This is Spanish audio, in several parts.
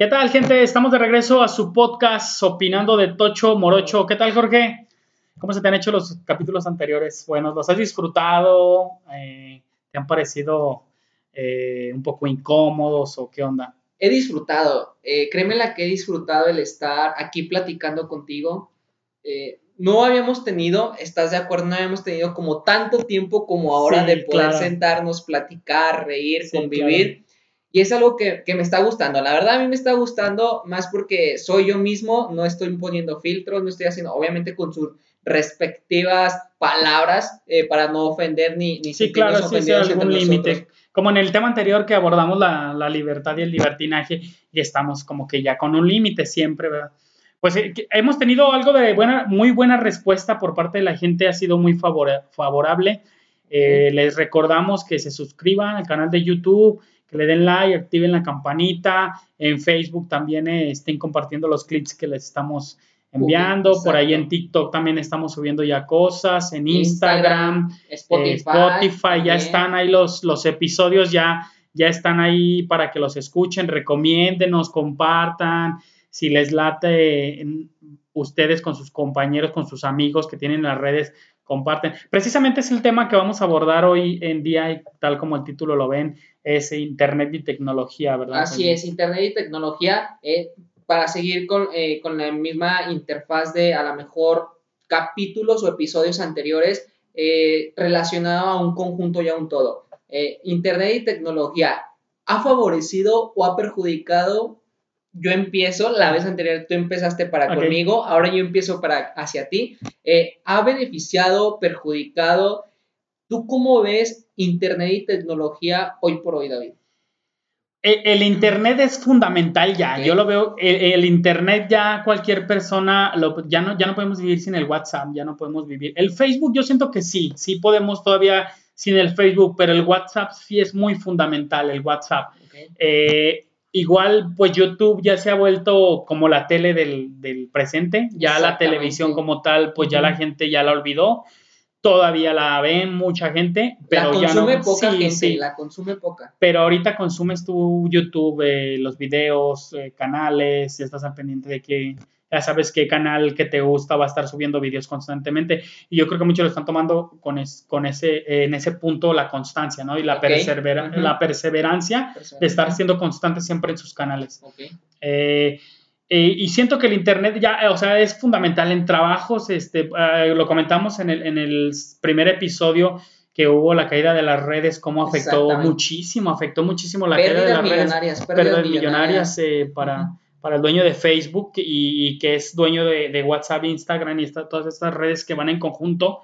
¿Qué tal, gente? Estamos de regreso a su podcast Opinando de Tocho Morocho. ¿Qué tal, Jorge? ¿Cómo se te han hecho los capítulos anteriores? Bueno, ¿los has disfrutado? Eh, ¿Te han parecido eh, un poco incómodos o qué onda? He disfrutado, eh, créeme la que he disfrutado el estar aquí platicando contigo. No habíamos tenido, ¿estás de acuerdo? No habíamos tenido como tanto tiempo como ahora de poder sentarnos, platicar, reír, convivir. Y es algo que, me está gustando. La verdad a mí me está gustando más porque soy yo mismo, no estoy imponiendo filtros, no estoy haciendo, obviamente con sus respectivas palabras eh, para no ofender ni, ni sí, claro, sí, sí, algún límite. Como en el tema anterior que abordamos la, la, libertad y el libertinaje, y estamos como que ya con un límite siempre, ¿verdad? Pues eh, hemos tenido algo de buena, muy buena respuesta por parte de la gente, ha sido muy favorable. Eh, les recordamos que se suscriban al canal de YouTube, que le den like, activen la campanita. En Facebook también eh, estén compartiendo los clips que les estamos enviando. Por ahí en TikTok también estamos subiendo ya cosas. En Instagram, Spotify, ya están ahí los, los episodios, ya, ya están ahí para que los escuchen, recomiéndenos, compartan. Si les late ustedes con sus compañeros, con sus amigos que tienen las redes, comparten. Precisamente es el tema que vamos a abordar hoy en día, y tal como el título lo ven, es Internet y tecnología, ¿verdad? Así es, Internet y tecnología, eh, para seguir con, eh, con, la misma interfaz de a lo mejor capítulos o episodios anteriores eh, relacionado a un conjunto y a un todo. Internet y tecnología, ¿ha favorecido o ha perjudicado yo empiezo, la vez anterior tú empezaste para conmigo, ahora yo empiezo para hacia ti. Eh, ¿Ha beneficiado, perjudicado? ¿Tú cómo ves Internet y tecnología hoy por hoy, David? El, Internet es fundamental ya, yo lo veo, el, Internet ya cualquier persona, ya, no, ya no podemos vivir sin el WhatsApp, ya no podemos vivir. El Facebook yo siento que sí, sí podemos todavía sin el Facebook, pero el WhatsApp sí es muy fundamental, el WhatsApp. Eh, Igual, pues YouTube ya se ha vuelto como la tele del, presente, ya la televisión como tal, pues ya la gente ya la olvidó. Todavía la ven mucha gente, pero la consume poca gente, la consume poca. Pero ahorita consumes tu YouTube, eh, los videos, eh, canales, estás al pendiente de que ya sabes qué canal que te gusta va a estar subiendo vídeos constantemente. Y yo creo que muchos lo están tomando con, con ese, en ese punto la constancia, ¿no? Y la, la perseverancia de estar siendo constante siempre en sus canales. Eh, eh, y siento que el Internet ya, o sea, es fundamental en trabajos, este, eh, lo comentamos en el, en el primer episodio que hubo la caída de las redes, cómo afectó muchísimo, afectó muchísimo la caída de las redes. Pérdidas millonarias, para para el dueño de Facebook y, que es dueño de, WhatsApp, Instagram y todas estas redes que van en conjunto.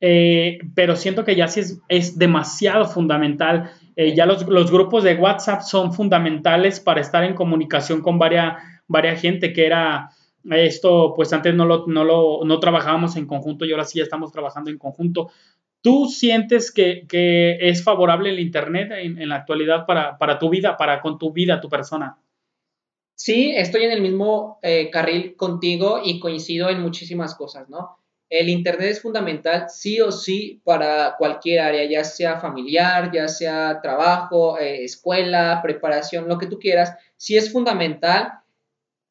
Eh, pero siento que ya sí es, demasiado fundamental. Eh, ya los, grupos de WhatsApp son fundamentales para estar en comunicación con varias, varias gente que era esto, pues antes no lo, no lo no trabajábamos en conjunto y ahora sí ya estamos trabajando en conjunto. ¿Tú sientes que, es favorable el Internet en, la actualidad para, para, tu vida, para con tu vida, tu persona? Sí, estoy en el mismo eh, carril contigo y coincido en muchísimas cosas, ¿no? El Internet es fundamental sí o sí para cualquier área, ya sea familiar, ya sea trabajo, eh, escuela, preparación, lo que tú quieras, sí es fundamental.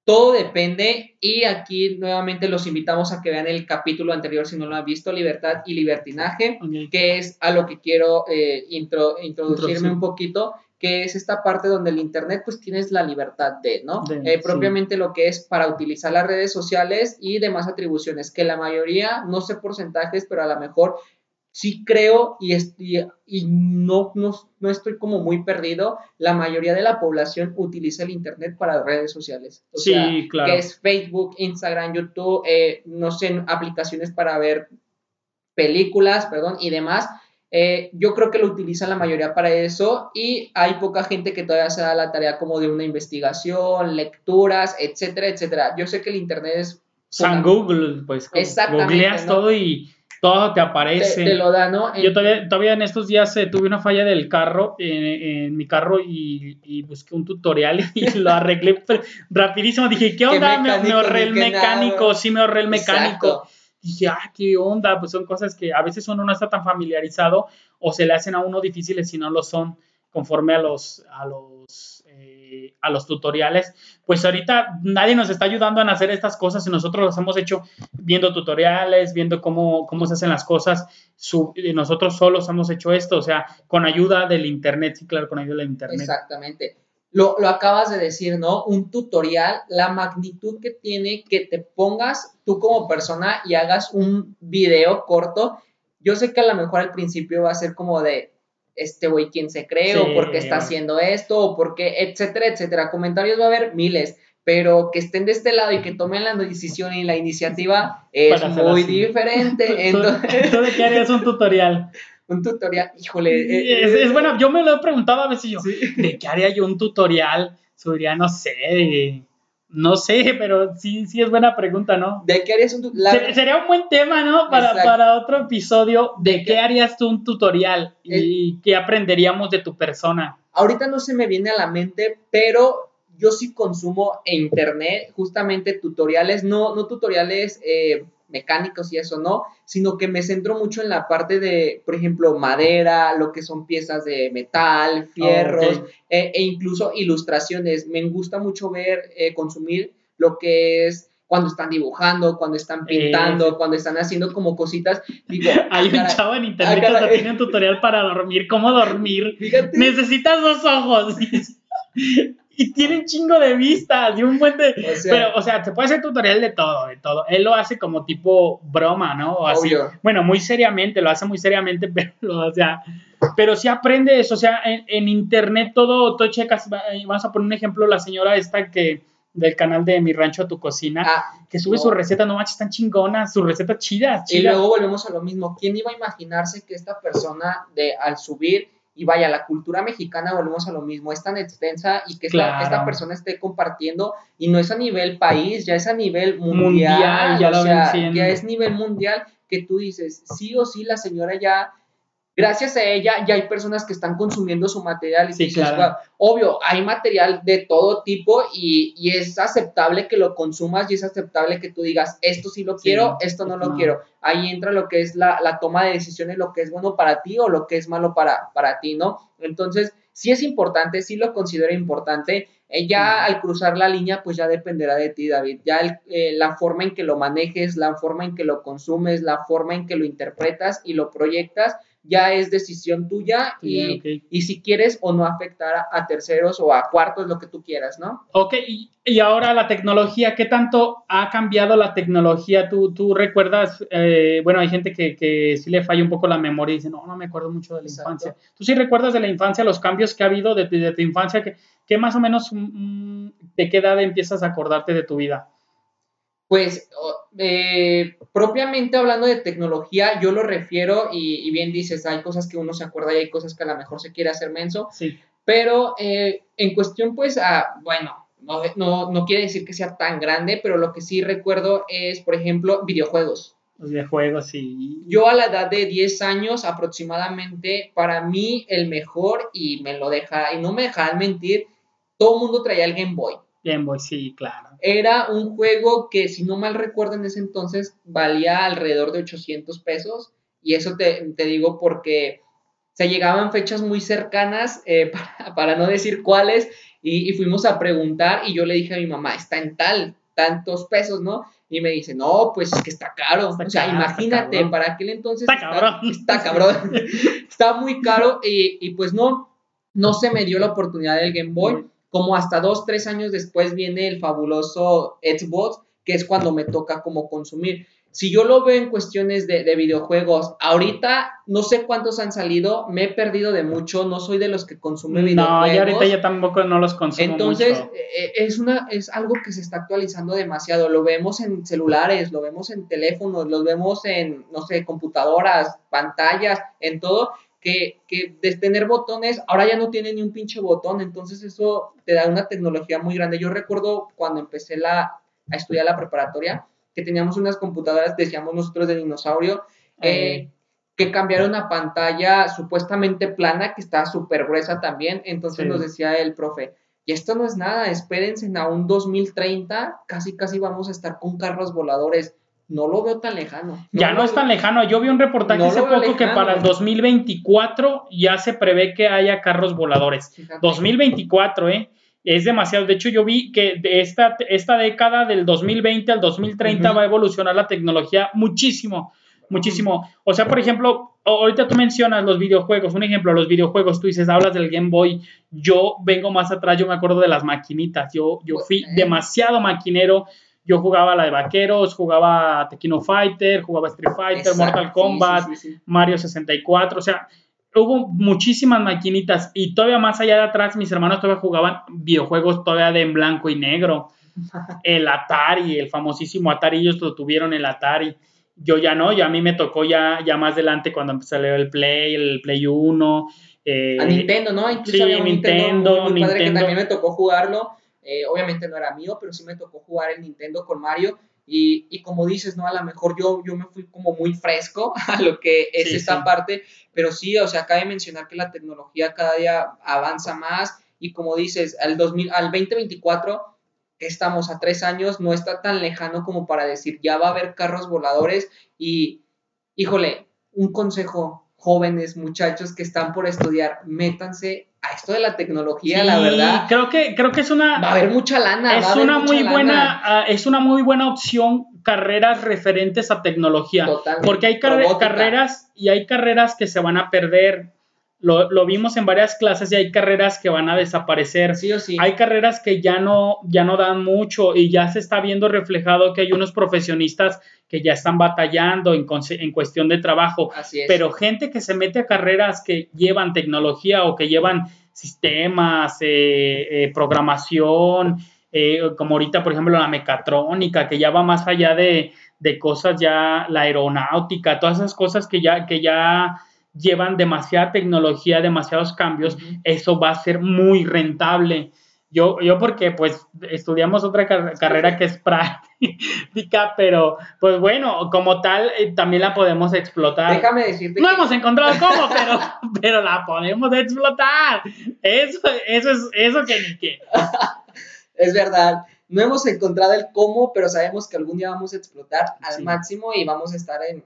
Todo depende y aquí nuevamente los invitamos a que vean el capítulo anterior si no lo han visto, Libertad y Libertinaje, que es a lo que quiero eh, introducirme un poquito que es esta parte donde el Internet pues tienes la libertad de, ¿no? Eh, propiamente lo que es para utilizar las redes sociales y demás atribuciones, que la mayoría, no sé porcentajes, pero a lo mejor sí creo y, y, no, no, estoy como muy perdido, la mayoría de la población utiliza el Internet para redes sociales. O sí, sea, claro. Que es Facebook, Instagram, YouTube, eh, no sé, aplicaciones para ver películas, perdón, y demás eh, yo creo que lo utiliza la mayoría para eso y hay poca gente que todavía se da la tarea como de una investigación, lecturas, etcétera, etcétera. Yo sé que el Internet es... San Google, pues googleas todo y todo te aparece. Te, lo da, ¿no? Yo todavía, en estos días eh, tuve una falla del carro, en mi carro, y, busqué un tutorial y lo arreglé rapidísimo. Dije, ¿qué onda? Me, ahorré el mecánico, sí me ahorré el mecánico dije, ah, qué onda, pues son cosas que a veces uno no está tan familiarizado o se le hacen a uno difíciles si no lo son conforme a los, a los, eh, eh, a los tutoriales, pues ahorita nadie nos está ayudando a hacer estas cosas y nosotros los hemos hecho viendo tutoriales, viendo cómo, cómo se hacen las cosas, nosotros solos hemos hecho esto, o sea, con ayuda del Internet, sí, claro, con ayuda del Internet. Exactamente. Lo, lo, acabas de decir, ¿no? Un tutorial, la magnitud que tiene que te pongas tú como persona y hagas un video corto. Yo sé que a lo mejor al principio va a ser como de, este güey, ¿quién se cree? o por qué está haciendo esto, o por qué, etcétera, etcétera. Comentarios va a haber miles, pero que estén de este lado y que tomen la decisión y la iniciativa es muy diferente. Entonces, ¿Tú de qué harías un tutorial? Un tutorial, híjole. Eh, es, eh, bueno, yo me lo he preguntado a veces yo, ¿de qué haría yo un tutorial? Subiría, no sé, no sé, pero sí, sí es buena pregunta, ¿no? ¿De qué harías un tutorial? Sería un buen tema, ¿no? Para, para otro episodio. ¿De, qué harías tú un tutorial? ¿Y qué aprenderíamos de tu persona? Ahorita no se me viene a la mente, pero yo sí consumo en internet justamente tutoriales, no, no tutoriales eh, mecánicos y eso no, sino que me centro mucho en la parte de, por ejemplo, madera, lo que son piezas de metal, fierros e, e, incluso ilustraciones. Me gusta mucho ver, eh, consumir lo que es cuando están dibujando, cuando están pintando, cuando están haciendo como cositas. Digo, hay un chavo en internet que tiene un tutorial para dormir, cómo dormir. Necesitas dos ojos. y tiene un chingo de vistas y un buen de... pero, o sea, se puede hacer tutorial de todo, de todo. Él lo hace como tipo broma, ¿no? Así, bueno, muy seriamente, lo hace muy seriamente, pero, o sea, pero sí aprende eso, o sea, en, internet todo, todo checas, vamos a poner un ejemplo, la señora esta que del canal de Mi Rancho a tu Cocina, ah, que sube su receta, no manches, están chingonas, su receta chida, chida. Y luego volvemos a lo mismo, ¿quién iba a imaginarse que esta persona de al subir y vaya, la cultura mexicana, volvemos a lo mismo, es tan extensa y que esta, persona esté compartiendo y no es a nivel país, ya es a nivel mundial, ya, o sea, ya es nivel mundial que tú dices, sí o sí la señora ya gracias a ella ya hay personas que están consumiendo su material. Y sí, claro. obvio, hay material de todo tipo y, es aceptable que lo consumas y es aceptable que tú digas, esto sí lo quiero, esto no lo quiero. Ahí entra lo que es la, toma de decisiones, lo que es bueno para ti o lo que es malo para, para ti, ¿no? Entonces, sí es importante, sí lo considero importante. Eh, ya al cruzar la línea, pues ya dependerá de ti, David. Ya eh, la forma en que lo manejes, la forma en que lo consumes, la forma en que lo interpretas y lo proyectas, ya es decisión tuya y, y si quieres o no afectar a, terceros o a cuartos, lo que tú quieras, ¿no? Ok, y, ahora la tecnología, ¿qué tanto ha cambiado la tecnología? ¿Tú, tú recuerdas, eh, bueno, hay gente que, que sí le falla un poco la memoria y dice, no, no me acuerdo mucho de la infancia. ¿Tú sí recuerdas de la infancia los cambios que ha habido de, tu infancia? ¿Qué, qué más o menos, mm, de qué edad empiezas a acordarte de tu vida? Pues eh, propiamente hablando de tecnología, yo lo refiero y, bien dices, hay cosas que uno se acuerda y hay cosas que a lo mejor se quiere hacer menso, sí. pero eh, en cuestión pues, bueno, no, no, quiere decir que sea tan grande, pero lo que sí recuerdo es, por ejemplo, videojuegos. Los videojuegos, sí. Yo a la edad de 10 años aproximadamente, para mí el mejor, y me lo deja, y no me dejan mentir, todo el mundo traía el Game Boy. Game Boy, sí, claro. Era un juego que, si no mal recuerdo, en ese entonces valía alrededor de 800 pesos. Y eso te, digo porque se llegaban fechas muy cercanas, eh, para, no decir cuáles, y, fuimos a preguntar y yo le dije a mi mamá, está en tal, tantos pesos, ¿no? Y me dice, no, pues es que está caro. o sea, imagínate, para aquel entonces... Está, cabrón. Está cabrón. está muy caro y, y, pues no, no se me dio la oportunidad del Game Boy como hasta dos, tres años después viene el fabuloso Xbox, que es cuando me toca como consumir. Si yo lo veo en cuestiones de, videojuegos, ahorita no sé cuántos han salido, me he perdido de mucho, no soy de los que consumen videojuegos. No, y ahorita ya tampoco no los consumo Entonces, eh, es, una, es algo que se está actualizando demasiado. Lo vemos en celulares, lo vemos en teléfonos, lo vemos en, no sé, computadoras, pantallas, en todo que, que de tener botones, ahora ya no tiene ni un pinche botón, entonces eso te da una tecnología muy grande. Yo recuerdo cuando empecé la, a estudiar la preparatoria, que teníamos unas computadoras, decíamos nosotros de dinosaurio, eh, que cambiaron a pantalla supuestamente plana, que está súper gruesa también, entonces nos decía el profe, y esto no es nada, espérense a un 2030, casi casi vamos a estar con carros voladores no lo veo tan lejano. ya no es tan lejano. Yo vi un reportaje hace poco que para el 2024 ya se prevé que haya carros voladores. 2024, ¿eh? es demasiado. De hecho, yo vi que de esta, esta década del 2020 al 2030 va a evolucionar la tecnología muchísimo, muchísimo. O sea, por ejemplo, ahorita tú mencionas los videojuegos, un ejemplo, los videojuegos, tú dices, hablas del Game Boy, yo vengo más atrás, yo me acuerdo de las maquinitas, yo, yo fui demasiado maquinero, yo jugaba la de Vaqueros, jugaba Tequino Fighter, jugaba Street Fighter, Mortal Kombat, Mario 64, o sea, hubo muchísimas maquinitas y todavía más allá de atrás mis hermanos todavía jugaban videojuegos todavía de en blanco y negro. El Atari, el famosísimo Atari, ellos lo tuvieron el Atari. Yo ya no, ya a mí me tocó ya, ya más adelante cuando empecé a leer el Play, el Play 1. Eh, a Nintendo, ¿no? Incluso sí, había Nintendo, Nintendo, padre que también me tocó jugarlo. Eh, obviamente no era mío, pero sí me tocó jugar el Nintendo con Mario. Y, y, como dices, ¿no? A lo mejor yo, yo me fui como muy fresco a lo que es esta parte, pero sí, o sea, cabe mencionar que la tecnología cada día avanza más y como dices, al, 2000, al 2024 estamos a tres años, no está tan lejano como para decir, ya va a haber carros voladores y, híjole, un consejo, jóvenes, muchachos que están por estudiar, métanse a esto de la tecnología, la verdad. Creo que, creo que es una. Va a haber mucha lana. Es una muy buena, ah, es una muy buena opción carreras referentes a tecnología. Porque hay carreras y hay carreras que se van a perder. Lo, lo, vimos en varias clases y hay carreras que van a desaparecer. Sí o sí. Hay carreras que ya no, ya no dan mucho y ya se está viendo reflejado que hay unos profesionistas que ya están batallando en, en cuestión de trabajo. Así es. Pero gente que se mete a carreras que llevan tecnología o que llevan sistemas, eh, eh, programación, eh, como ahorita, por ejemplo, la mecatrónica, que ya va más allá de, de, cosas ya, la aeronáutica, todas esas cosas que ya, que ya llevan demasiada tecnología, demasiados cambios, eso va a ser muy rentable. Yo, yo porque pues estudiamos otra carrera que es práctica, pero pues bueno, como tal eh, también la podemos explotar. Déjame decirte. No hemos encontrado cómo, pero, pero la podemos explotar. Eso, eso es eso que ni qué. es verdad. No hemos encontrado el cómo, pero sabemos que algún día vamos a explotar al máximo y vamos a estar en,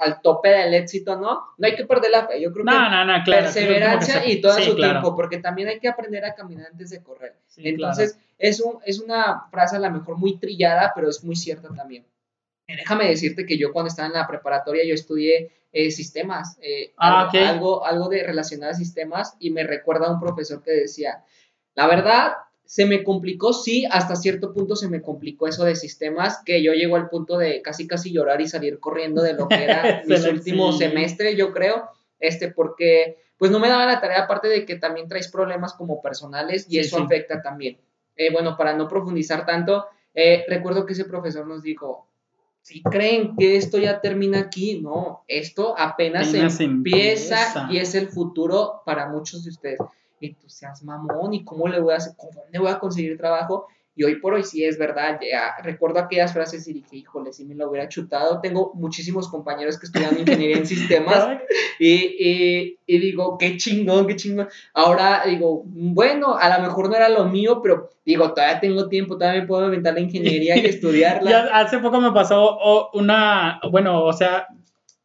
al tope del éxito, ¿no? No hay que perder la fe. Yo creo que no, perseverancia y todo su tiempo, porque también hay que aprender a caminar antes de correr. Entonces, es, un, es una frase a lo mejor muy trillada, pero es muy cierta también. Eh, déjame decirte que yo cuando estaba en la preparatoria, yo estudié eh, sistemas, eh, ah, algo, algo, algo de relacionado a sistemas, y me recuerda a un profesor que decía, la verdad, se me complicó, sí, hasta cierto punto se me complicó eso de sistemas, que yo llego al punto de casi casi llorar y salir corriendo de lo que era mi último semestre, yo creo, este, porque pues no me daba la tarea, aparte de que también traes problemas como personales y eso afecta también. Eh, bueno, para no profundizar tanto, eh, recuerdo que ese profesor nos dijo, si creen que esto ya termina aquí, no, esto apenas, empieza, y es el futuro para muchos de ustedes mamón, ¿y cómo le voy a hacer? ¿Cómo le voy a conseguir trabajo? Y hoy por hoy sí es verdad, ya recuerdo aquellas frases y dije, híjole, si me lo hubiera chutado. Tengo muchísimos compañeros que estudian ingeniería en sistemas y, y, digo, qué chingón, qué chingón. Ahora digo, bueno, a lo mejor no era lo mío, pero digo, todavía tengo tiempo, todavía me puedo inventar la ingeniería y estudiarla. Ya hace poco me pasó una, bueno, o sea,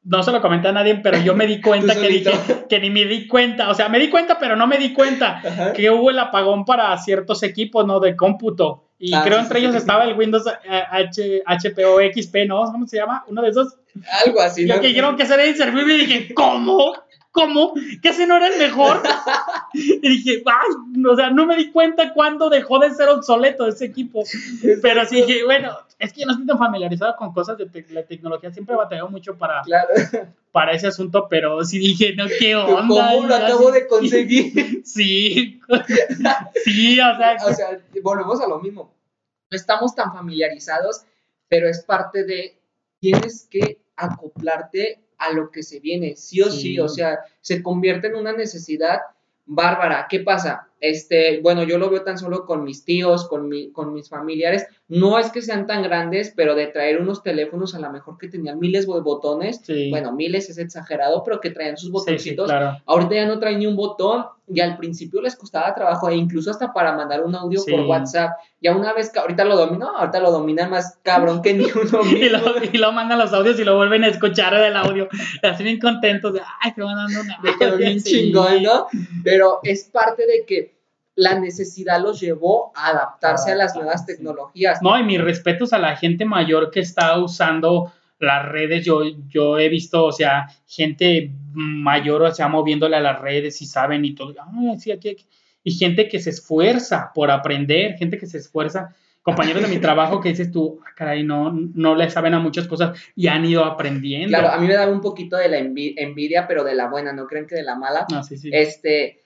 no se lo comenté a nadie, pero yo me di cuenta que dije que ni me di cuenta, o sea, me di cuenta, pero no me di cuenta que hubo el apagón para ciertos equipos, ¿no? De cómputo. Y ah, creo entre ellos estaba el Windows eh, H, HP o XP, ¿no? ¿Cómo se llama? Uno de esos. Algo así. Yo que dijeron que sería inservible y dije, ¿cómo? ¿Cómo? ¿Que ese no era el mejor? y dije, ay, o sea, no me di cuenta cuándo dejó de ser obsoleto ese equipo. Pero sí dije, bueno, es que yo no estoy tan familiarizado con cosas de la tecnología, siempre batallado mucho para, para ese asunto, pero sí dije, no, qué onda. ¿Cómo lo acabo de conseguir? sí, sí, o sea. O sea, volvemos a lo mismo. No estamos tan familiarizados, pero es parte de, tienes que acoplarte a lo que se viene, sí o sí. o sea, se convierte en una necesidad bárbara. ¿Qué pasa? Este, bueno, yo lo veo tan solo con mis tíos, con, mi, con mis familiares. No es que sean tan grandes, pero de traer unos teléfonos a lo mejor que tenían miles de botones. Bueno, miles es exagerado, pero que traían sus botoncitos. Ahorita ya no traen ni un botón y al principio les costaba trabajo e incluso hasta para mandar un audio por WhatsApp. Ya una vez que ahorita lo dominó, ahorita lo dominan más cabrón que ni uno y, lo, y lo mandan los audios y lo vuelven a escuchar del audio. Así bien contentos de, ay, se van dando una. De bien chingón, ¿no? Pero es parte de que la necesidad los llevó a adaptarse a las nuevas tecnologías. No, y mis respetos a la gente mayor que está usando las redes, yo, yo he visto, o sea, gente mayor, o sea, moviéndole a las redes y saben y todo, sí, aquí, y gente que se esfuerza por aprender, gente que se esfuerza, compañeros de mi trabajo que dices tú, ah, caray, no, no le saben a muchas cosas y han ido aprendiendo. Claro, a mí me da un poquito de la envidia, pero de la buena, no creen que de la mala. Ah, sí, sí. Este,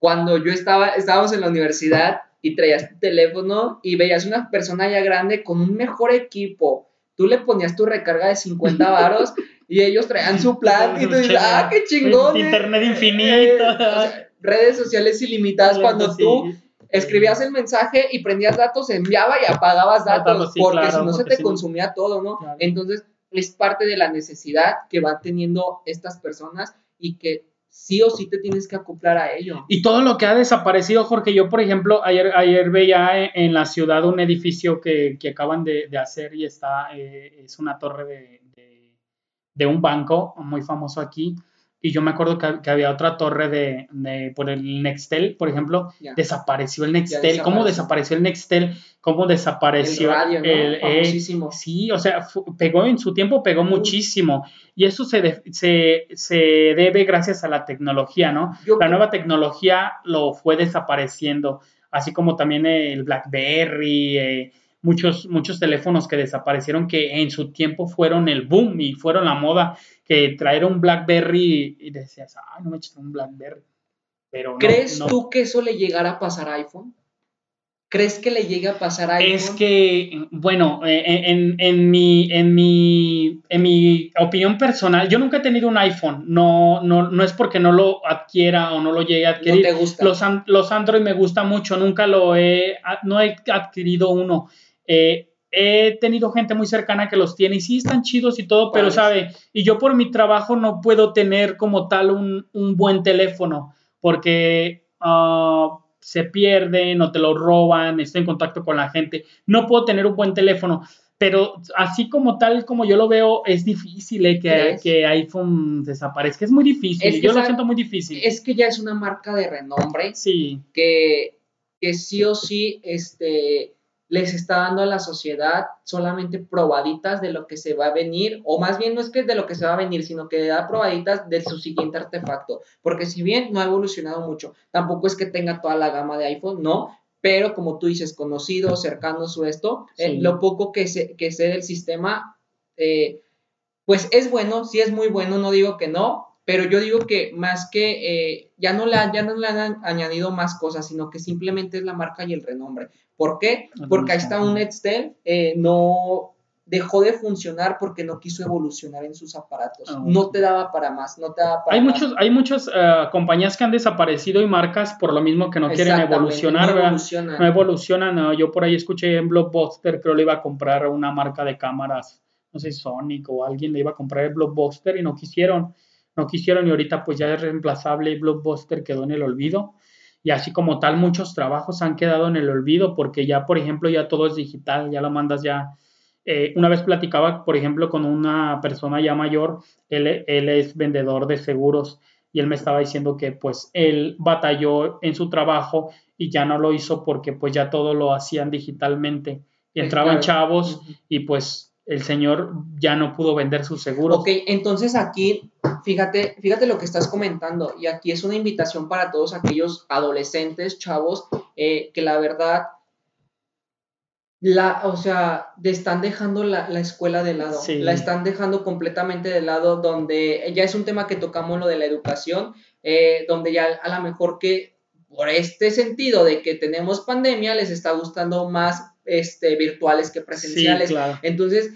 cuando yo estaba, estábamos en la universidad y traías tu teléfono y veías una persona ya grande con un mejor equipo, tú le ponías tu recarga de 50 varos y ellos traían su plan y tú dices, ah, qué chingón. Eh". Internet infinito. redes sociales ilimitadas cuando tú escribías el mensaje y prendías datos, enviaba y apagabas datos, porque si no se te consumía todo, ¿no? Entonces, es parte de la necesidad que van teniendo estas personas y que sí o sí te tienes que acoplar a ello. Y todo lo que ha desaparecido, Jorge, yo por ejemplo, ayer, ayer veía en la ciudad un edificio que, acaban de, hacer y está, eh, es una torre de, de, un banco muy famoso aquí. Y yo me acuerdo que, había otra torre de, por el Nextel, por ejemplo, desapareció el Nextel. ¿Cómo desapareció el Nextel? ¿Cómo desapareció el radio, eh, sí, o sea, pegó en su tiempo, pegó muchísimo. Y eso se, se, debe gracias a la tecnología, ¿no? la nueva tecnología lo fue desapareciendo, así como también el BlackBerry, eh, muchos, muchos teléfonos que desaparecieron que en su tiempo fueron el boom y fueron la moda, que traer un BlackBerry y decías, ay, no me eches un BlackBerry. Pero ¿Crees tú que eso le llegara a pasar a iPhone? ¿Crees que le llegue a pasar a iPhone? Es que, bueno, eh, eh, en, en, mi, en, mi, en mi opinión personal, yo nunca he tenido un iPhone. No, no, no es porque no lo adquiera o no lo llegue a adquirir. No te gusta. Los, los Android me gustan mucho, nunca lo he, no he adquirido uno. Eh, he tenido gente muy cercana que los tiene y sí están chidos y todo, pero sabe, y yo por mi trabajo no puedo tener como tal un, buen teléfono porque ah, se pierde, no te lo roban, estoy en contacto con la gente, no puedo tener un buen teléfono. Pero así como tal, como yo lo veo, es difícil eh, que, que, iPhone desaparezca. Es muy difícil. yo lo siento muy difícil. Es que ya es una marca de renombre. Sí. Que, que sí o sí, este, les está dando a la sociedad solamente probaditas de lo que se va a venir, o más bien no es que de lo que se va a venir, sino que da probaditas de su siguiente artefacto, porque si bien no ha evolucionado mucho, tampoco es que tenga toda la gama de iPhone, no, pero como tú dices, conocido, cercano su esto, eh, lo poco que sé, que sé del sistema, eh, pues es bueno, sí es muy bueno, no digo que no, pero yo digo que más que eh, ya, no le, ya no le han añadido más cosas, sino que simplemente es la marca y el renombre. ¿Por qué? Porque ahí está un Nextel, eh, no dejó de funcionar porque no quiso evolucionar en sus aparatos. Ah, no te daba para más, no te daba para hay Muchos, hay muchas eh, compañías que han desaparecido y marcas por lo mismo que no quieren evolucionar. No evolucionan. No evolucionan. yo por ahí escuché en Blockbuster, creo le iba a comprar una marca de cámaras, no sé, Sonic o alguien le iba a comprar el Blockbuster y no quisieron. No quisieron y ahorita pues ya es reemplazable y Blockbuster quedó en el olvido y así como tal muchos trabajos han quedado en el olvido porque ya, por ejemplo, ya todo es digital, ya lo mandas ya. Eh, una vez platicaba, por ejemplo, con una persona ya mayor, él, él es vendedor de seguros y él me estaba diciendo que pues él batalló en su trabajo y ya no lo hizo porque pues ya todo lo hacían digitalmente. Y entraban chavos y pues el señor ya no pudo vender sus seguros. Ok, entonces aquí, fíjate, fíjate lo que estás comentando, y aquí es una invitación para todos aquellos adolescentes, chavos, eh, que la verdad, la, o sea, están dejando la, escuela de lado, la están dejando completamente de lado, donde ya es un tema que tocamos lo de la educación, eh, donde ya a lo mejor que por este sentido de que tenemos pandemia, les está gustando más este, virtuales que presenciales. Entonces,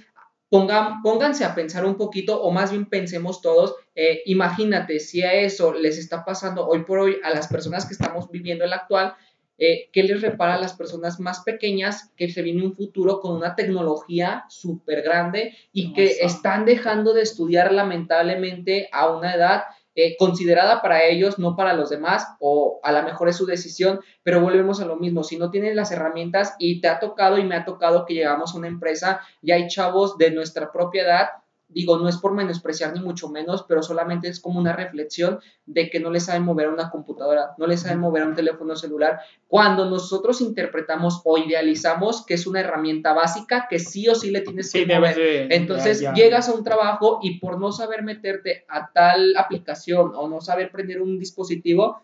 pongan, pónganse a pensar un poquito, o más bien pensemos todos, eh, imagínate si a eso les está pasando hoy por hoy a las personas que estamos viviendo el actual, eh, ¿qué les repara a las personas más pequeñas que se viene un futuro con una tecnología súper grande y que están dejando de estudiar lamentablemente a una edad eh, considerada para ellos, no para los demás, o a lo mejor es su decisión, pero volvemos a lo mismo, si no tienes las herramientas y te ha tocado y me ha tocado que llegamos a una empresa y hay chavos de nuestra propiedad digo, no es por menospreciar ni mucho menos, pero solamente es como una reflexión de que no le saben mover una computadora, no le saben mover un teléfono celular, cuando nosotros interpretamos o idealizamos que es una herramienta básica que sí o sí le tienes que mover. Entonces llegas a un trabajo y por no saber meterte a tal aplicación o no saber prender un dispositivo,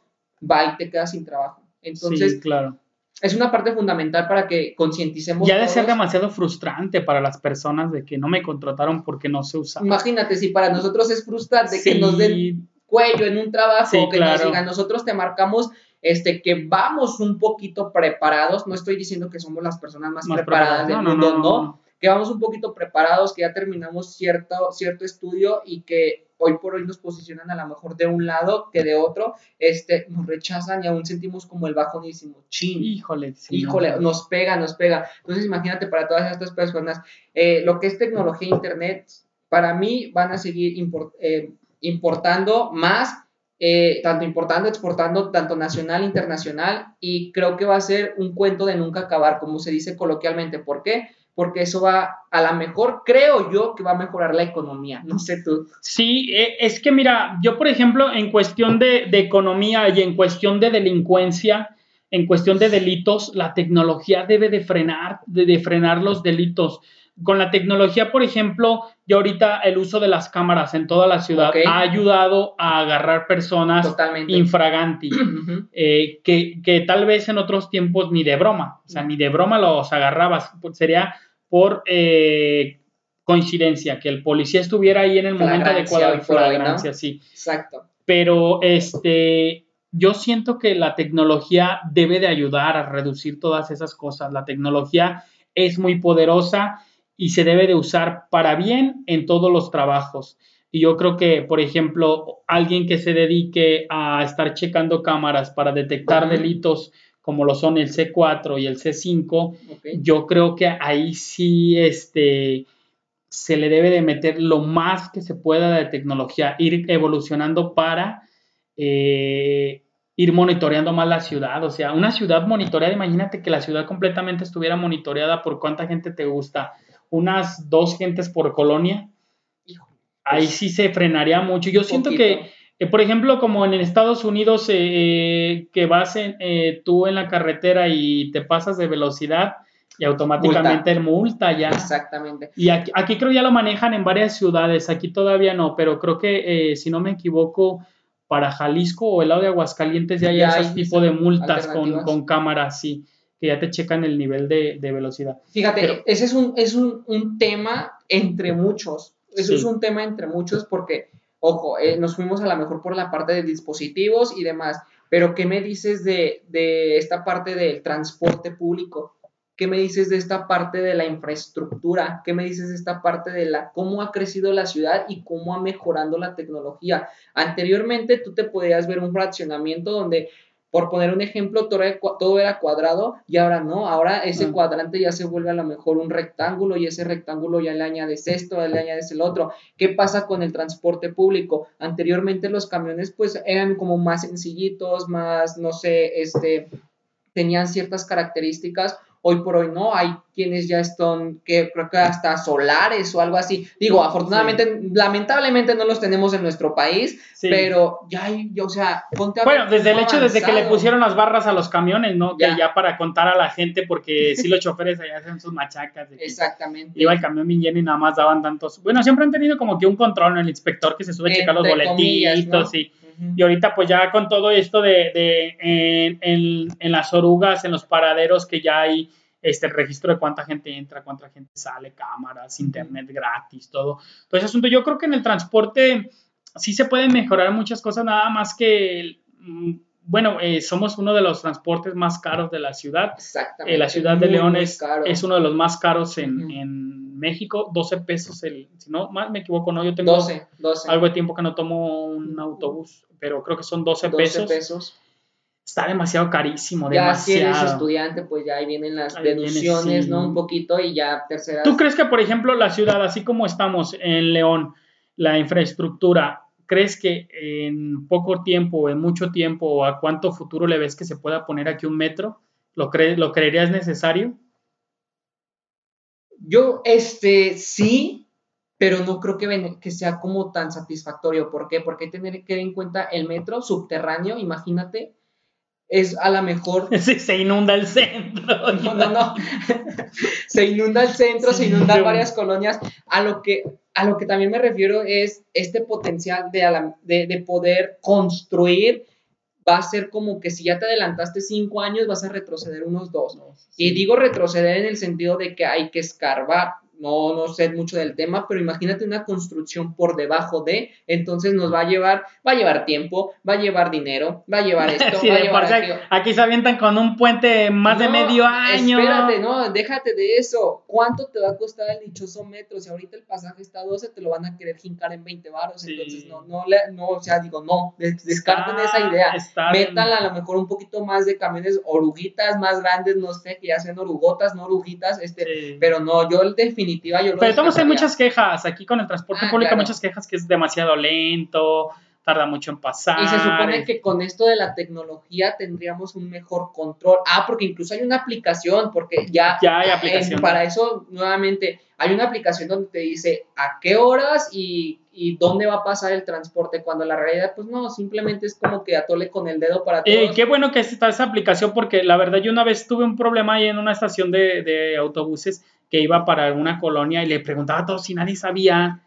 va y te quedas sin trabajo. Entonces, sí, claro es una parte fundamental para que concienticemos. Ya de ser demasiado frustrante para las personas de que no me contrataron porque no se usa. Imagínate, si para nosotros es frustrante que nos den cuello en un trabajo, que nos digan, nosotros te marcamos este, que vamos un poquito preparados, no estoy diciendo que somos las personas más, preparadas, del mundo, no, que vamos un poquito preparados, que ya terminamos cierto, cierto estudio y que hoy por hoy nos posicionan a lo mejor de un lado que de otro, este, nos rechazan y aún sentimos como el bajonísimo, chin. Híjole, híjole, nos pega, nos pega. Entonces imagínate para todas estas personas, eh, lo que es tecnología e internet, para mí van a seguir eh, importando más. Eh, tanto importando, exportando, tanto nacional, internacional, y creo que va a ser un cuento de nunca acabar, como se dice coloquialmente. ¿Por qué? Porque eso va a la mejor, creo yo, que va a mejorar la economía. No sé tú. Sí, e, es que mira, yo por ejemplo, en cuestión de, economía y en cuestión de delincuencia, en cuestión de delitos, la tecnología debe de frenar, de, frenar los delitos. Con la tecnología, por ejemplo, yo ahorita el uso de las cámaras en toda la ciudad ha ayudado a agarrar personas infraganti, eh, que, que, tal vez en otros tiempos ni de broma, o sea, ni de broma los agarrabas. Sería por eh, coincidencia, que el policía estuviera ahí en el momento adecuado. Flagrancia, sí. Exacto. Pero este, yo siento que la tecnología debe de ayudar a reducir todas esas cosas. La tecnología es muy poderosa y se debe de usar para bien en todos los trabajos. Y yo creo que, por ejemplo, alguien que se dedique a estar checando cámaras para detectar delitos como lo son el C4 y el C5, yo creo que ahí sí este, se le debe de meter lo más que se pueda de tecnología, ir evolucionando para eh, ir monitoreando más la ciudad. O sea, una ciudad monitoreada, imagínate que la ciudad completamente estuviera monitoreada por cuánta gente te gusta, unas dos gentes por colonia. Ahí sí se frenaría mucho. Yo siento que eh, por ejemplo, como en Estados Unidos, eh, eh, que vas tú en la carretera y te pasas de velocidad y automáticamente multa, multa ya. Exactamente. Y aquí, aquí, creo ya lo manejan en varias ciudades, aquí todavía no, pero creo que, si no me equivoco, para Jalisco o el lado de Aguascalientes ya hay ese tipo de multas con, con cámaras, sí, que ya te checan el nivel de, velocidad. Fíjate, ese es, un, es un, tema entre muchos, eso es un tema entre muchos porque Ojo, eh, nos fuimos a lo mejor por la parte de dispositivos y demás, pero ¿qué me dices de, esta parte del transporte público? ¿Qué me dices de esta parte de la infraestructura? ¿Qué me dices de esta parte de la cómo ha crecido la ciudad y cómo ha mejorado la tecnología? Anteriormente tú te podías ver un fraccionamiento donde por poner un ejemplo, todo era cuadrado y ahora no, ahora ese ah. cuadrante ya se vuelve a lo mejor un rectángulo y ese rectángulo ya le añades esto, le añades el otro. ¿Qué pasa con el transporte público? Anteriormente los camiones pues eran como más sencillitos, más, no sé, este, tenían ciertas características Hoy por hoy no, hay quienes ya están, que creo que hasta solares o algo así. Digo, afortunadamente, lamentablemente no los tenemos en nuestro país, pero ya hay, o sea, ponte a Bueno, desde el hecho, desde que le pusieron las barras a los camiones, ¿no? Que ya para contar a la gente, porque si los choferes allá hacen sus machacas. Exactamente. Iba el camión bien y nada más daban tantos. Bueno, siempre han tenido como que un control en el inspector que se sube a checar los boletitos y. Y ahorita pues ya con todo esto de, de en, en, las orugas, en los paraderos que ya hay este registro de cuánta gente entra, cuánta gente sale, cámaras, internet gratis, todo. Todo ese asunto. Yo creo que en el transporte sí se pueden mejorar muchas cosas, nada más que, mm, bueno, eh, somos uno de los transportes más caros de la ciudad. Exactamente. Eh, la ciudad de León es, es, uno de los más caros en, en, México, 12 pesos el, si no más me equivoco, no, yo tengo 12, 12. algo de tiempo que no tomo un autobús pero creo que son 12, 12 pesos. Está demasiado carísimo, demasiado. Ya si eres estudiante, pues ya ahí vienen las deducciones, ¿no? Un poquito y ya tercera. ¿Tú crees que, por ejemplo, la ciudad, así como estamos en León, la infraestructura, ¿crees que en poco tiempo, en mucho tiempo, o a cuánto futuro le ves que se pueda poner aquí un metro? ¿Lo, ¿lo creerías necesario? Yo, este, sí, pero no creo que, que sea como tan satisfactorio. ¿Por qué? Porque hay que tener que tener en cuenta el metro subterráneo, imagínate, es a lo mejor... se inunda el centro. No, no, no. se inunda el centro, se inundan varias colonias. A lo, que, a lo que también me refiero es este potencial de, de, de poder construir va a ser como que si ya te adelantaste cinco años, vas a retroceder unos dos. Y digo retroceder en el sentido de que hay que escarbar no, no sé mucho del tema, pero imagínate una construcción por debajo de, entonces nos va a llevar, va a llevar tiempo, va a llevar dinero, va a llevar esto, va a llevar Aquí se avientan con un puente más de medio año. Espérate, no, déjate de eso. ¿Cuánto te va a costar el dichoso metro? Si ahorita el pasaje está a 12, te lo van a querer jincar en 20 baros, entonces no, no, no, o sea, digo, no, descarten esa idea. Métanla a lo mejor un poquito más de camiones oruguitas más grandes, no sé, que ya sean orugotas, no oruguitas, este, pero no, yo definitivamente pero estamos hay muchas quejas aquí con el transporte ah, público, muchas quejas que es demasiado lento, tarda mucho en pasar. Y se supone que con esto de la tecnología tendríamos un mejor control. Ah, porque incluso hay una aplicación, porque ya, ya hay aplicación. para eso, nuevamente, hay una aplicación donde te dice a qué horas y, dónde va a pasar el transporte, cuando la realidad, pues no, simplemente es como que atole con el dedo para eh, todos. qué bueno que está esa aplicación, porque la verdad yo una vez tuve un problema ahí en una estación de, de autobuses que iba para alguna colonia y le preguntaba a todos si nadie sabía.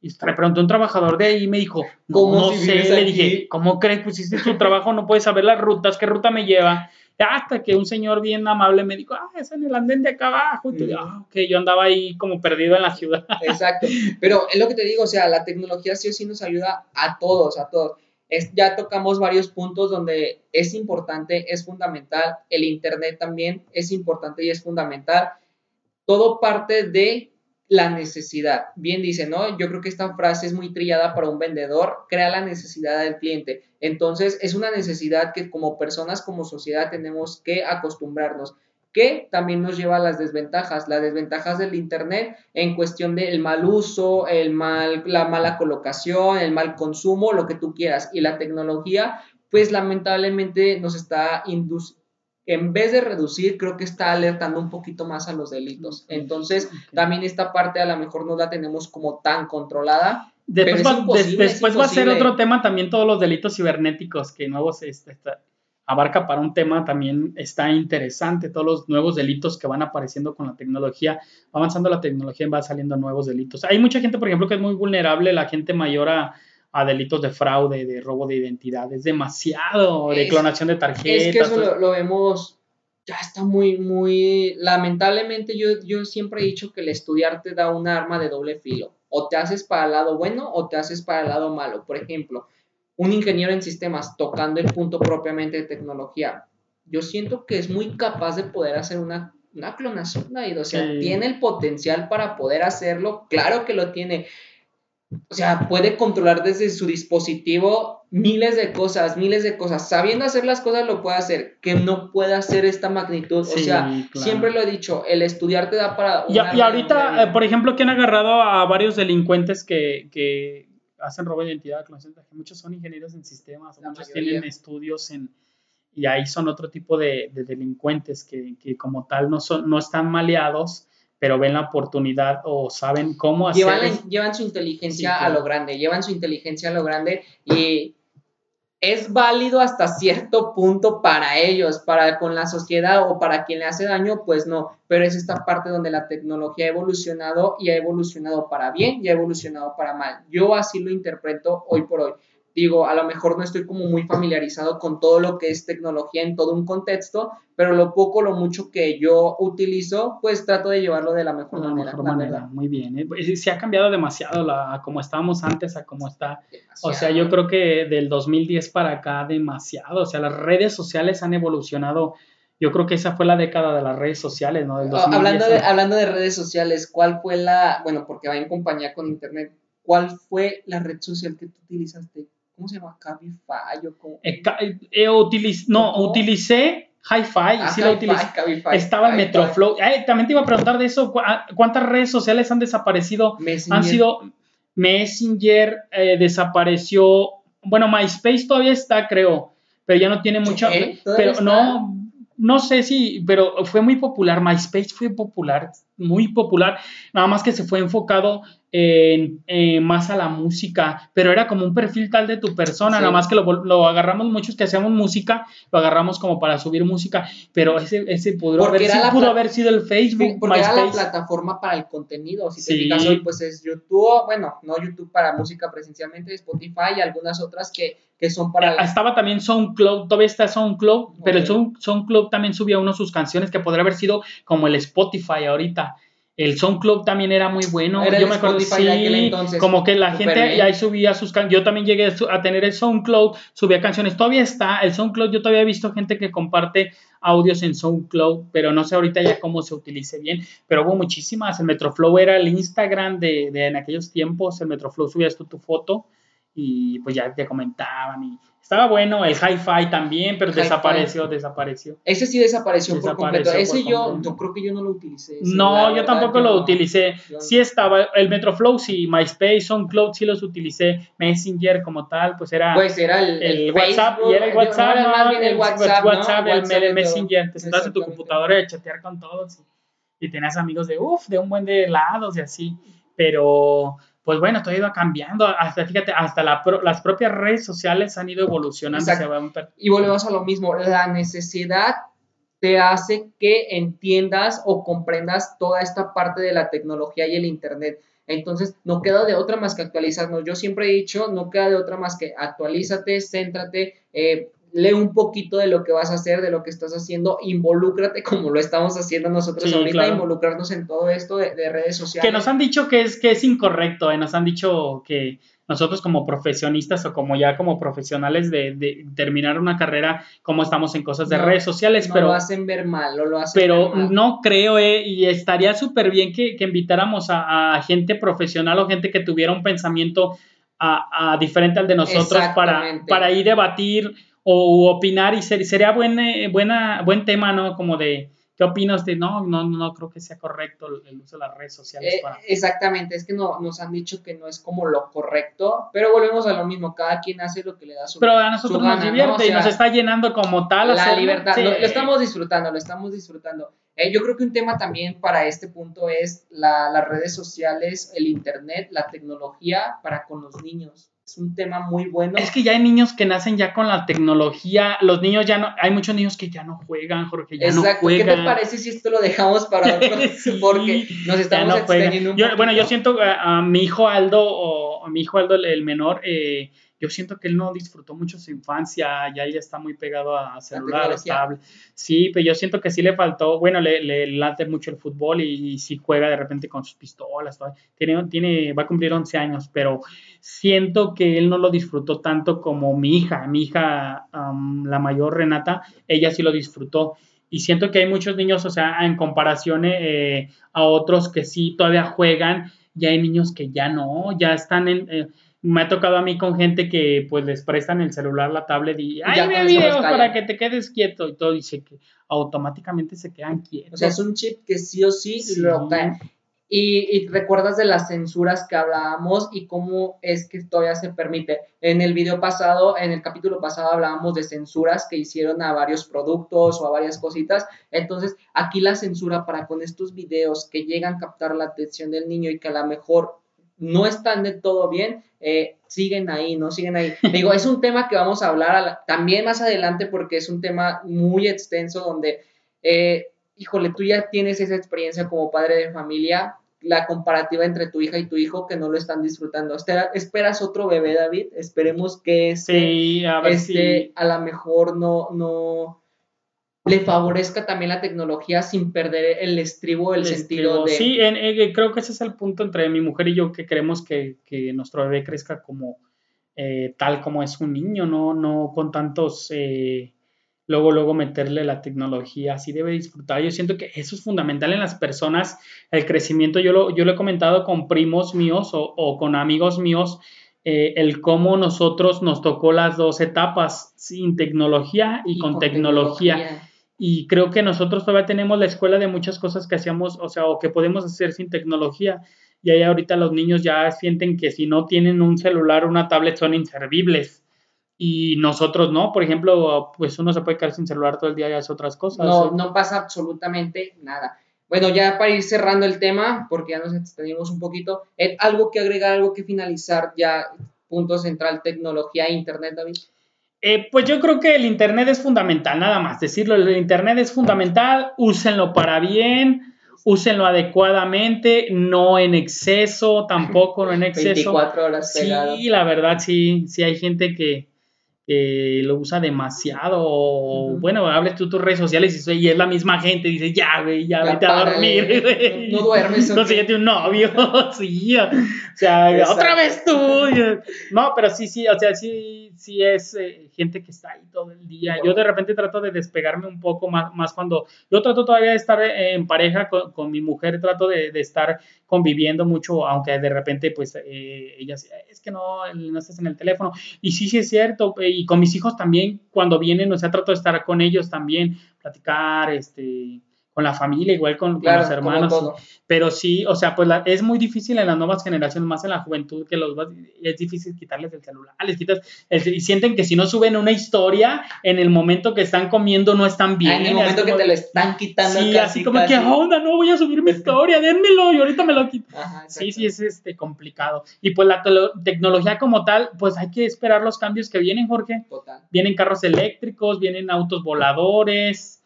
Y le preguntó un trabajador de ahí y me dijo, no, no sé, le dije, ¿cómo crees? Pues hiciste tu trabajo, no puedes saber las rutas, qué ruta me lleva. Hasta que un señor bien amable me dijo, ah, es en el andén de acá abajo. Y ah, yo andaba ahí como perdido en la ciudad. Exacto. Pero es lo que te digo, o sea, la tecnología sí o sí nos ayuda a todos, a todos. Es, ya tocamos varios puntos donde es importante, es fundamental. El Internet también es importante y es fundamental todo parte de la necesidad. Bien dice, ¿no? Yo creo que esta frase es muy trillada para un vendedor, crea la necesidad del cliente. Entonces, es una necesidad que como personas, como sociedad, tenemos que acostumbrarnos que también nos lleva a las desventajas, las desventajas del Internet en cuestión del mal uso, el mal, la mala colocación, el mal consumo, lo que tú quieras. Y la tecnología, pues lamentablemente nos está en vez de reducir, creo que está alertando un poquito más a los delitos. Entonces, también esta parte a lo mejor no la tenemos como tan controlada. Después, va, después va a ser otro tema también todos los delitos cibernéticos que nuevos este, abarca para un tema también está interesante, todos los nuevos delitos que van apareciendo con la tecnología, va avanzando la tecnología y va saliendo nuevos delitos. Hay mucha gente, por ejemplo, que es muy vulnerable, la gente mayor a, a delitos de fraude, de robo de identidad. Es demasiado, de clonación de tarjetas. Es que eso lo, vemos, ya está muy, muy, lamentablemente yo, yo siempre he dicho que el estudiar te da un arma de doble filo. O te haces para el lado bueno o te haces para el lado malo. Por ejemplo, un ingeniero en sistemas tocando el punto propiamente de tecnología. Yo siento que es muy capaz de poder hacer una, una clonación, O sea, tiene el potencial para poder hacerlo. Claro que lo tiene o sea, puede controlar desde su dispositivo miles de cosas, miles de cosas. Sabiendo hacer las cosas lo puede hacer, que no puede hacer esta magnitud. o sea, siempre lo he dicho, el estudiar te da para... Y, y, ahorita, eh, por ejemplo, que han agarrado a varios delincuentes que, que hacen robo de identidad, muchos son ingenieros en sistemas, muchos tienen estudios en... Y ahí son otro tipo de, de delincuentes que, que, como tal no, son, no están maleados pero ven la oportunidad o saben cómo hacer. Llevan, llevan su inteligencia a lo grande, llevan su inteligencia a lo grande y es válido hasta cierto punto para ellos, para con la sociedad o para quien le hace daño, pues no, pero es esta parte donde la tecnología ha evolucionado y ha evolucionado para bien y ha evolucionado para mal. Yo así lo interpreto hoy por hoy digo, a lo mejor no estoy como muy familiarizado con todo lo que es tecnología en todo un contexto, pero lo poco, lo mucho que yo utilizo, pues trato de llevarlo de la mejor manera. Mejor manera. Muy bien. ¿eh? Pues, se ha cambiado demasiado la, como estábamos antes a como está. O sea, yo creo que del 2010 para acá demasiado. O sea, las redes sociales han evolucionado. Yo creo que esa fue la década de las redes sociales, ¿no? Del hablando, de, hablando de redes sociales, ¿cuál fue la, bueno, porque va en compañía con Internet, ¿cuál fue la red social que tú utilizaste ¿cómo se llama? Cabify o como... Eh, eh, no, utilicé Hi-Fi, ah, sí lo utilicé. Estaba el Metroflow. también te iba a preguntar de eso, ¿cuántas redes sociales han desaparecido? Han sido Messenger, eh, desapareció, bueno, MySpace todavía está, creo, pero ya no tiene mucho, pero no, no sé si, pero fue muy popular, MySpace fue popular, muy popular, nada más que se fue enfocado en, eh, más a la música, pero era como un perfil tal de tu persona, nada más que lo, lo, agarramos muchos que hacíamos música, lo agarramos como para subir música, pero ese, ese pudo, haber, pudo haber sido el Facebook. Porque era la plataforma para el contenido, si te fijas hoy, pues es YouTube, bueno, no YouTube para música presencialmente, Spotify y algunas otras que, que son para... Eh, estaba también SoundCloud, todavía está SoundCloud, pero el SoundCloud también subía uno de sus canciones que podría haber sido como el Spotify ahorita el SoundCloud también era muy bueno. yo me acuerdo, sí, entonces, como que la gente ahí subía sus canciones. Yo también llegué a tener el SoundCloud, subía canciones. Todavía está el SoundCloud. Yo todavía he visto gente que comparte audios en SoundCloud, pero no sé ahorita ya cómo se utilice bien. Pero hubo muchísimas. El Metroflow era el Instagram de, de en aquellos tiempos. El Metroflow subías tú tu foto y pues ya te comentaban y estaba bueno, el hi-fi también, pero desapareció, desapareció. Ese sí desapareció, por completo. Ese yo, yo creo que yo no lo utilicé. no, yo tampoco lo utilicé. Sí estaba, el Metroflow sí, MySpace, SoundCloud sí los utilicé, Messenger como tal, pues era, pues era el, WhatsApp, y era el WhatsApp, no, más bien el WhatsApp, WhatsApp, el, Messenger, te sentas en tu computadora y a chatear con todos y, y tenías amigos de, uff, de un buen de lados y así, pero pues bueno, todo ha ido cambiando. Hasta, fíjate, hasta las propias redes sociales han ido evolucionando. y volvemos a lo mismo, la necesidad te hace que entiendas o comprendas toda esta parte de la tecnología y el Internet. Entonces, no queda de otra más que actualizarnos. Yo siempre he dicho, no queda de otra más que actualízate, céntrate, eh, lee un poquito de lo que vas a hacer, de lo que estás haciendo, involúcrate como lo estamos haciendo nosotros ahorita, involucrarnos en todo esto de, redes sociales. Que nos han dicho que es, que es incorrecto, eh, nos han dicho que nosotros como profesionistas o como ya como profesionales de, terminar una carrera, como estamos en cosas de redes sociales, no pero... lo hacen ver mal, lo hacen Pero no creo, eh, y estaría súper bien que, invitáramos a, gente profesional o gente que tuviera un pensamiento a, diferente al de nosotros para, para ir debatir o opinar y sería buen, eh, buena, buen tema, ¿no? Como de, ¿qué opinas de, no, no, no creo que sea correcto el, uso de las redes sociales? Eh, exactamente, es que no, nos han dicho que no es como lo correcto, pero volvemos a lo mismo, cada quien hace lo que le da su Pero a nosotros nos divierte y nos está llenando como tal. La libertad, lo, estamos disfrutando, lo estamos disfrutando. Eh, yo creo que un tema también para este punto es las redes sociales, el internet, la tecnología para con los niños es un tema muy bueno. Es que ya hay niños que nacen ya con la tecnología, los niños ya no, hay muchos niños que ya no juegan, Jorge, ya no juegan. ¿Qué te parece si esto lo dejamos para otro? Porque nos estamos extendiendo un Bueno, yo siento a, mi hijo Aldo, o a mi hijo Aldo el, menor, eh, yo siento que él no disfrutó mucho su infancia, ya ya está muy pegado a celular, estable. Sí, pero yo siento que sí le faltó, bueno, le, le late mucho el fútbol y, si juega de repente con sus pistolas, tiene, tiene, va a cumplir 11 años, pero siento que él no lo disfrutó tanto como mi hija, mi hija, la mayor Renata, ella sí lo disfrutó. Y siento que hay muchos niños, o sea, en comparación eh, a otros que sí todavía juegan, ya hay niños que ya no, ya están en... Eh, me ha tocado a mí con gente que pues les prestan el celular, la tablet y ay, ve videos para que te quedes quieto y todo dice que automáticamente se quedan quietos. O sea, es un chip que sí o sí, lo cae. Y, y, recuerdas de las censuras que hablábamos y cómo es que todavía se permite. En el video pasado, en el capítulo pasado hablábamos de censuras que hicieron a varios productos o a varias cositas. Entonces, aquí la censura para con estos videos que llegan a captar la atención del niño y que a lo mejor no están de todo bien, eh, siguen ahí, ¿no? Siguen ahí. Digo, es un tema que vamos a hablar también más adelante porque es un tema muy extenso donde, eh, híjole, tú ya tienes esa experiencia como padre de familia, la comparativa entre tu hija y tu hijo que no lo están disfrutando. ¿Esperas otro bebé, David? Esperemos que este, sí, a, ver este, a lo mejor no, no, le favorezca también la tecnología sin perder el estribo, el, sentido de... Sí, eh, creo que ese es el punto entre mi mujer y yo que queremos que, nuestro bebé crezca como eh, tal como es un niño, no, no con tantos... Eh, luego, luego meterle la tecnología, así debe disfrutar. Yo siento que eso es fundamental en las personas, el crecimiento. Yo lo, yo lo he comentado con primos míos o, con amigos míos, el cómo nosotros nos tocó las dos etapas, sin tecnología y, con, tecnología y creo que nosotros todavía tenemos la escuela de muchas cosas que hacíamos, o sea, o que podemos hacer sin tecnología. Y ahí ahorita los niños ya sienten que si no tienen un celular o una tablet son inservibles. Y nosotros no, por ejemplo, pues uno se puede quedar sin celular todo el día y hace otras cosas. No, no pasa absolutamente nada. Bueno, ya para ir cerrando el tema, porque ya nos extendimos un poquito, ¿algo que agregar, algo que finalizar ya? Punto central, tecnología e Internet, David. Eh, pues yo creo que el Internet es fundamental, nada más decirlo, el Internet es fundamental, úsenlo para bien, úsenlo adecuadamente, no en exceso, tampoco no en exceso. 24 horas pegado. Sí, la verdad, sí, sí hay gente que, lo usa demasiado. Bueno, hables tú tus redes sociales y, es la misma gente, dice, ya, güey, ya, vete a dormir. No, duermes. No sé, un novio, sí. O sea, otra vez tú. No, pero sí, sí, o sea, sí, sí es eh, gente que está ahí todo el día. Yo de repente trato de despegarme un poco más, más cuando yo trato todavía de estar eh, en pareja con, mi mujer, trato de, de, estar conviviendo mucho, aunque de repente, pues, eh, ella es que no, no estás en el teléfono. Y sí, sí es cierto. Y con mis hijos también, cuando vienen, o sea, trato de estar con ellos también, platicar, este con la familia, igual con, los hermanos. Pero sí, o sea, pues es muy difícil en las nuevas generaciones, más en la juventud, que los es difícil quitarles el celular. Les quitas y sienten que si no suben una historia, en el momento que están comiendo no están bien. en el momento que te lo están quitando. Sí, así como que, onda, no voy a subir mi historia, dénmelo y ahorita me lo quito. sí, sí, es este, complicado. Y pues la tecnología como tal, pues hay que esperar los cambios que vienen, Jorge. Total. Vienen carros eléctricos, vienen autos voladores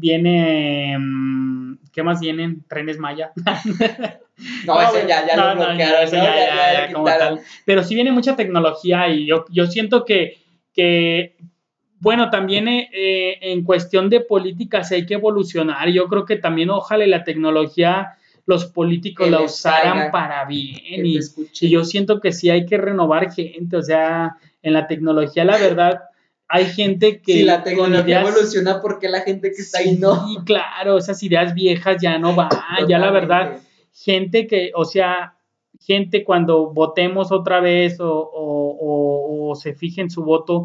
viene, mm, ¿qué más vienen? Trenes Maya. no, ese ya, ya lo bloquearon, ya, ya, Pero sí viene mucha tecnología y yo, yo siento que, que bueno, también eh, en cuestión de políticas hay que evolucionar. Yo creo que también ojalá la tecnología los políticos la usaran para bien. Y, y, yo siento que sí hay que renovar gente. O sea, en la tecnología, la verdad, hay gente que... Si la tecnología evoluciona, ¿por qué la gente que está ahí no? Sí, claro, esas ideas viejas ya no van, ya la verdad, gente que, o sea, gente cuando votemos otra vez o, o, o, se fijen su voto,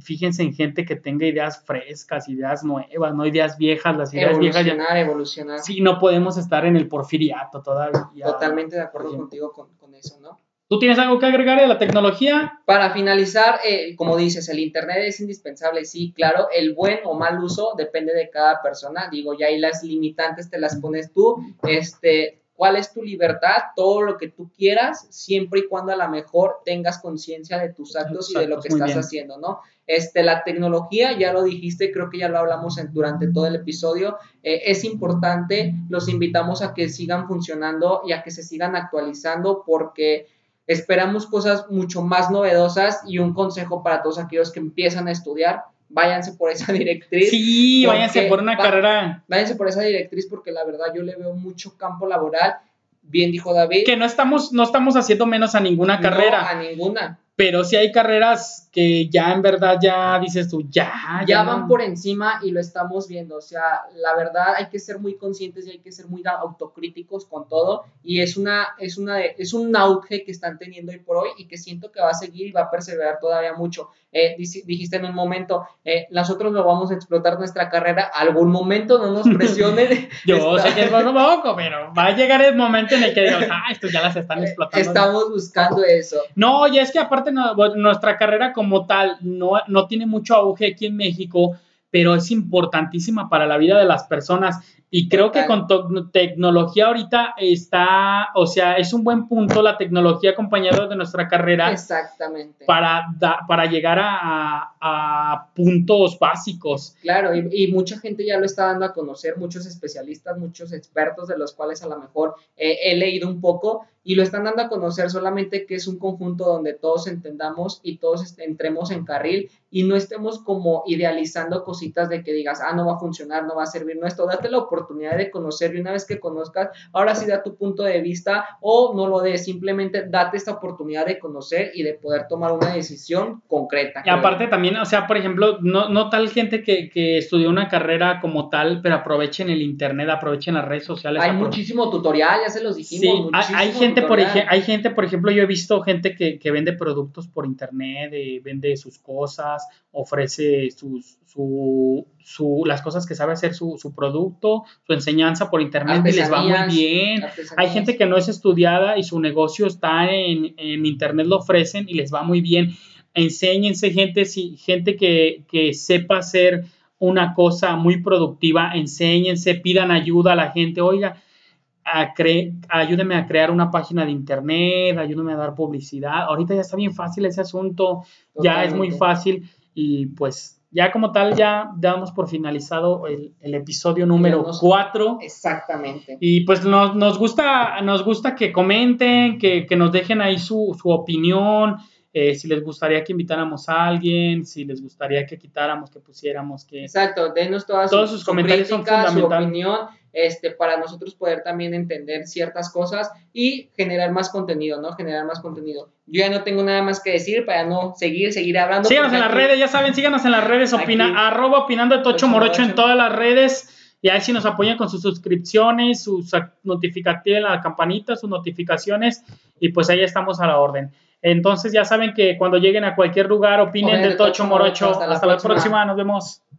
fíjense en gente que tenga ideas frescas, ideas nuevas, no ideas viejas, las ideas viejas ya... Evolucionar, Sí, no podemos estar en el porfiriato todavía. Totalmente de acuerdo contigo con, con eso, ¿no? ¿Tú tienes algo que agregar de la tecnología? Para finalizar, eh, como dices, el Internet es indispensable, sí, claro, el buen o mal uso depende de cada persona, digo, ya ahí las limitantes te las pones tú, este, cuál es tu libertad, todo lo que tú quieras, siempre y cuando a lo mejor tengas conciencia de tus actos y de lo que estás haciendo, ¿no? Este, la tecnología, ya lo dijiste, creo que ya lo hablamos durante todo el episodio, eh, es importante, los invitamos a que sigan funcionando y a que se sigan actualizando porque Esperamos cosas mucho más novedosas y un consejo para todos aquellos que empiezan a estudiar, váyanse por esa directriz. Sí, váyanse por una carrera. Váyanse por esa directriz porque la verdad yo le veo mucho campo laboral. Bien dijo David. Que no estamos, no estamos haciendo menos a ninguna carrera. a ninguna. Pero sí hay carreras que ya en verdad ya dices tú, ya. Ya, van por encima y lo estamos viendo. O sea, la verdad hay que ser muy conscientes y hay que ser muy autocríticos con todo. Y es, una, es, una, es un auge que están teniendo hoy por hoy y que siento que va a seguir y va a perseverar todavía mucho. Eh, dijiste en un momento, eh, nosotros lo vamos a explotar nuestra carrera. Algún momento no nos presionen. Yo sé que es bueno poco, pero va a llegar el momento en el que digas, ah, estos ya las están explotando. Estamos buscando eso. No, y es que aparte nuestra carrera como tal no, no tiene mucho auge aquí en México, pero es importantísima para la vida de las personas. Y creo que con tecnología ahorita está, o sea, es un buen punto la tecnología acompañada de nuestra carrera. Exactamente. Para, para llegar a, a, puntos básicos. Claro, y, y, mucha gente ya lo está dando a conocer, muchos especialistas, muchos expertos de los cuales a lo mejor he leído un poco y lo están dando a conocer solamente que es un conjunto donde todos entendamos y todos entremos en carril y no estemos como idealizando cositas de que digas, ah, no va a funcionar, no va a servir, no esto, date la oportunidad de conocer y una vez que conozcas, ahora sí da tu punto de vista o no lo des, simplemente date esta oportunidad de conocer y de poder tomar una decisión concreta. Y aparte también, o sea, por ejemplo, no, no tal gente que, que, estudió una carrera como tal, pero aprovechen el internet, aprovechen las redes sociales. Hay muchísimo tutorial, ya se los dijimos. Sí, hay gente por hay gente, por ejemplo, yo he visto gente que, vende productos por internet, eh, vende sus cosas, ofrece sus, su, las cosas que sabe hacer su, producto, su enseñanza por internet y les va muy bien. Hay gente que no es estudiada y su negocio está en, internet, lo ofrecen y les va muy bien. Enséñense gente, si, gente que, que sepa hacer una cosa muy productiva, enséñense, pidan ayuda a la gente, oiga, a ayúdenme a crear una página de internet, ayúdenme a dar publicidad. Ahorita ya está bien fácil ese asunto, ya es muy fácil y pues ya como tal, ya damos por finalizado el, episodio número 4. Exactamente. Y pues nos, nos, gusta, nos gusta que comenten, que, nos dejen ahí su, opinión, eh, si les gustaría que invitáramos a alguien, si les gustaría que quitáramos, que pusiéramos, que... Exacto, denos todas todos sus, comentarios son fundamentales. Su opinión este, para nosotros poder también entender ciertas cosas y generar más contenido, ¿no? Generar más contenido. Yo ya no tengo nada más que decir para no seguir, seguir hablando. Síganos en las redes, ya saben, síganos en las redes, opina, arroba opinando de Tocho Morocho, en todas las redes. Y ahí si nos apoyan con sus suscripciones, sus notificaciones, la campanita, sus notificaciones. Y pues ahí estamos a la orden. Entonces ya saben que cuando lleguen a cualquier lugar, opinen de Tocho, Morocho. Hasta, la próxima, nos vemos.